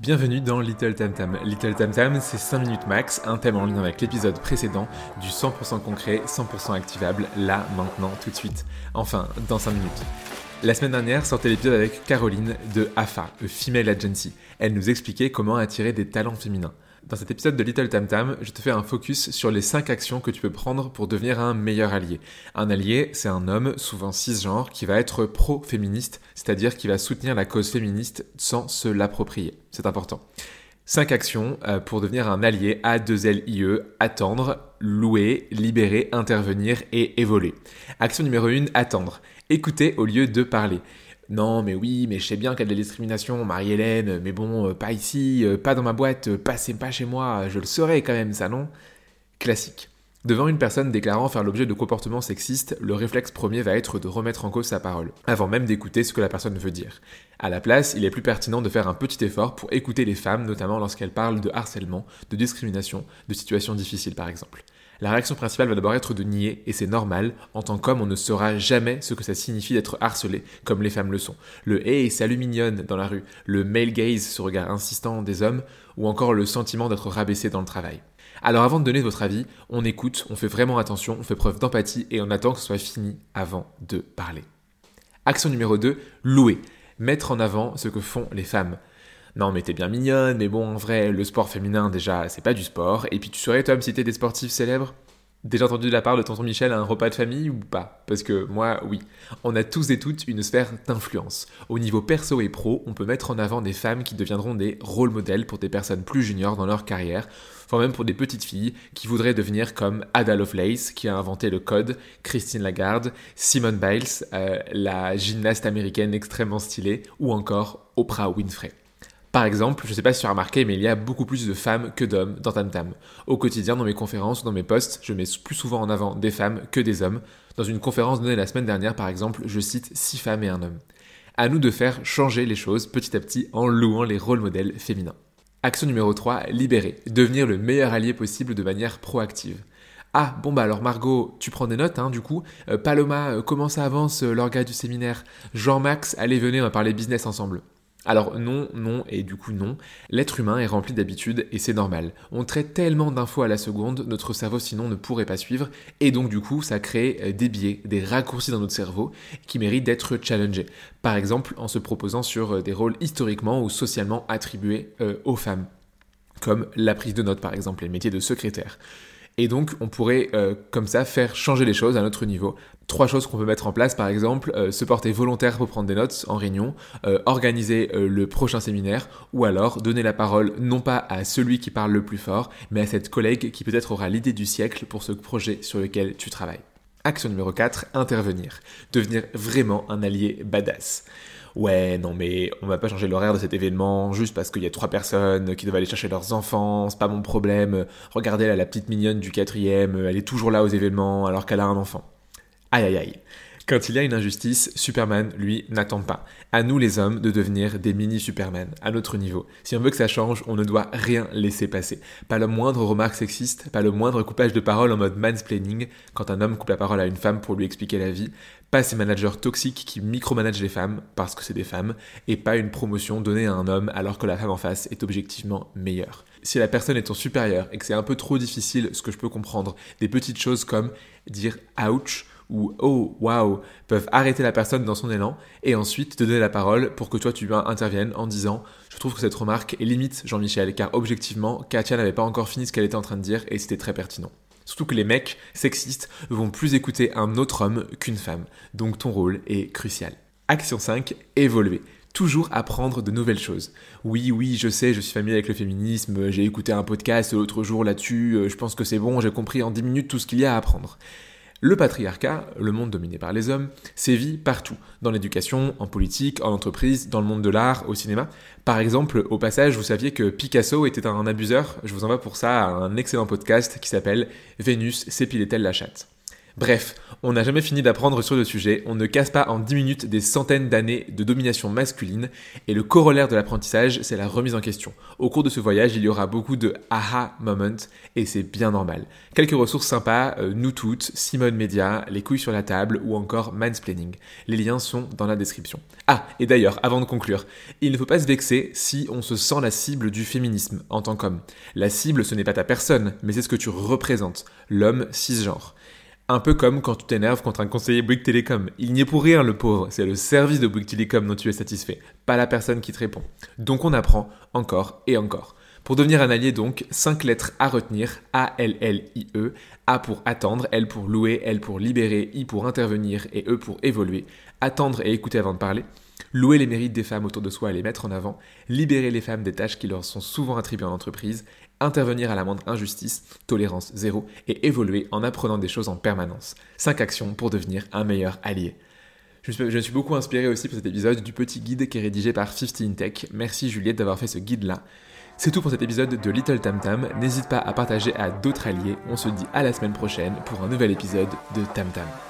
Bienvenue dans Little Tam Tam. Little Tam Tam, c'est 5 minutes max, un thème en lien avec l'épisode précédent, du 100% concret, 100% activable, là, maintenant, tout de suite. Enfin, dans 5 minutes. La semaine dernière sortait l'épisode avec Caroline de AFA, Female Agency. Elle nous expliquait comment attirer des talents féminins. Dans cet épisode de Little Tam Tam, je te fais un focus sur les 5 actions que tu peux prendre pour devenir un meilleur allié. Un allié, c'est un homme, souvent cisgenre, qui va être pro-féministe, c'est-à-dire qui va soutenir la cause féministe sans se l'approprier. C'est important. 5 actions euh, pour devenir un allié A2LIE, attendre, louer, libérer, intervenir et évoluer. Action numéro 1, attendre. Écouter au lieu de parler. Non, mais oui, mais je sais bien qu'il y a de la discrimination, Marie-Hélène, mais bon, euh, pas ici, euh, pas dans ma boîte, euh, passez pas chez moi, je le saurais quand même, ça non? Classique. Devant une personne déclarant faire l'objet de comportements sexistes, le réflexe premier va être de remettre en cause sa parole, avant même d'écouter ce que la personne veut dire. À la place, il est plus pertinent de faire un petit effort pour écouter les femmes, notamment lorsqu'elles parlent de harcèlement, de discrimination, de situations difficiles par exemple. La réaction principale va d'abord être de nier, et c'est normal, en tant qu'homme on ne saura jamais ce que ça signifie d'être harcelé, comme les femmes le sont. Le hey, salut mignonne dans la rue, le male gaze, ce regard insistant des hommes, ou encore le sentiment d'être rabaissé dans le travail. Alors avant de donner votre avis, on écoute, on fait vraiment attention, on fait preuve d'empathie et on attend que ce soit fini avant de parler. Action numéro 2, louer. Mettre en avant ce que font les femmes. Non, mais t'es bien mignonne, mais bon, en vrai, le sport féminin, déjà, c'est pas du sport. Et puis, tu saurais, toi, me citer des sportifs célèbres? Déjà entendu de la part de tonton Michel à un repas de famille ou pas? Parce que moi, oui. On a tous et toutes une sphère d'influence. Au niveau perso et pro, on peut mettre en avant des femmes qui deviendront des rôles modèles pour des personnes plus juniors dans leur carrière, voire même pour des petites filles qui voudraient devenir comme Ada Lovelace, qui a inventé le code, Christine Lagarde, Simone Biles, euh, la gymnaste américaine extrêmement stylée, ou encore Oprah Winfrey. Par exemple, je sais pas si tu as remarqué, mais il y a beaucoup plus de femmes que d'hommes dans Tam Tam. Au quotidien, dans mes conférences ou dans mes posts, je mets plus souvent en avant des femmes que des hommes. Dans une conférence donnée la semaine dernière, par exemple, je cite 6 femmes et un homme. À nous de faire changer les choses petit à petit en louant les rôles modèles féminins. Action numéro 3, libérer. Devenir le meilleur allié possible de manière proactive. Ah, bon bah alors Margot, tu prends des notes, hein, du coup. Euh, Paloma, euh, comment ça avance euh, l'orga du séminaire? Jean-Max, allez venez, on va parler business ensemble. Alors non, non et du coup non, l'être humain est rempli d'habitudes et c'est normal. On traite tellement d'infos à la seconde, notre cerveau sinon ne pourrait pas suivre et donc du coup ça crée euh, des biais, des raccourcis dans notre cerveau qui méritent d'être challengés. Par exemple en se proposant sur euh, des rôles historiquement ou socialement attribués euh, aux femmes, comme la prise de notes par exemple, les métiers de secrétaire. Et donc, on pourrait euh, comme ça faire changer les choses à notre niveau. Trois choses qu'on peut mettre en place, par exemple, euh, se porter volontaire pour prendre des notes en réunion, euh, organiser le prochain séminaire, ou alors donner la parole non pas à celui qui parle le plus fort, mais à cette collègue qui peut-être aura l'idée du siècle pour ce projet sur lequel tu travailles. Action numéro 4, intervenir. Devenir vraiment un allié badass ouais, non mais on va pas changer l'horaire de cet événement juste parce qu'il y a trois personnes qui doivent aller chercher leurs enfants, c'est pas mon problème. Regardez la petite mignonne du quatrième, elle est toujours là aux événements alors qu'elle a un enfant. Aïe aïe aïe. Quand il y a une injustice, Superman, lui, n'attend pas. À nous les hommes de devenir des mini-Superman, à notre niveau. Si on veut que ça change, on ne doit rien laisser passer. Pas le moindre remarque sexiste, pas le moindre coupage de parole en mode mansplaining quand un homme coupe la parole à une femme pour lui expliquer la vie, pas ces managers toxiques qui micromanagent les femmes parce que c'est des femmes, et pas une promotion donnée à un homme alors que la femme en face est objectivement meilleure. Si la personne est ton supérieur et que c'est un peu trop difficile, ce que je peux comprendre, des petites choses comme dire ouch ou oh waouh peuvent arrêter la personne dans son élan et ensuite te donner la parole pour que toi tu interviennes en disant je trouve que cette remarque limite Jean-Michel car objectivement Katia n'avait pas encore fini ce qu'elle était en train de dire et c'était très pertinent. Surtout que les mecs sexistes vont plus écouter un autre homme qu'une femme, donc ton rôle est crucial. Action 5, évoluer toujours apprendre de nouvelles choses. Oui, oui, je sais, je suis familier avec le féminisme, j'ai écouté un podcast l'autre jour là-dessus, euh, je pense que c'est bon, j'ai compris en 10 minutes tout ce qu'il y a à apprendre. Le patriarcat, le monde dominé par les hommes, sévit partout, dans l'éducation, en politique, en entreprise, dans le monde de l'art, au cinéma. Par exemple, au passage, vous saviez que Picasso était un abuseur? Je vous envoie pour ça un excellent podcast qui s'appelle Vénus s'épilait-elle la chatte Bref, on n'a jamais fini d'apprendre sur le sujet, on ne casse pas en 10 minutes des centaines d'années de domination masculine, et le corollaire de l'apprentissage, c'est la remise en question. Au cours de ce voyage, il y aura beaucoup de aha moment, et c'est bien normal. Quelques ressources sympas, euh, nous toutes, Simone Media, Les couilles sur la table, ou encore Mansplaining. Les liens sont dans la description. Ah, et d'ailleurs, avant de conclure, il ne faut pas se vexer si on se sent la cible du féminisme en tant qu'homme. La cible, ce n'est pas ta personne, mais c'est ce que tu représentes, l'homme cisgenre. Un peu comme quand tu t'énerves contre un conseiller Bouygues Télécom. Il n'y est pour rien, le pauvre. C'est le service de Bouygues Télécom dont tu es satisfait, pas la personne qui te répond. Donc on apprend encore et encore. Pour devenir un allié donc, 5 lettres à retenir, A-L-L-I-E, A pour attendre, L pour louer, L pour libérer, I pour intervenir et E pour évoluer. Attendre et écouter avant de parler. Louer les mérites des femmes autour de soi et les mettre en avant. Libérer les femmes des tâches qui leur sont souvent attribuées en entreprise intervenir à la moindre injustice, tolérance zéro, et évoluer en apprenant des choses en permanence. 5 actions pour devenir un meilleur allié. Je me suis beaucoup inspiré aussi pour cet épisode du petit guide qui est rédigé par 15 Tech. Merci Juliette d'avoir fait ce guide-là. C'est tout pour cet épisode de Little Tam Tam. N'hésite pas à partager à d'autres alliés. On se dit à la semaine prochaine pour un nouvel épisode de Tam Tam.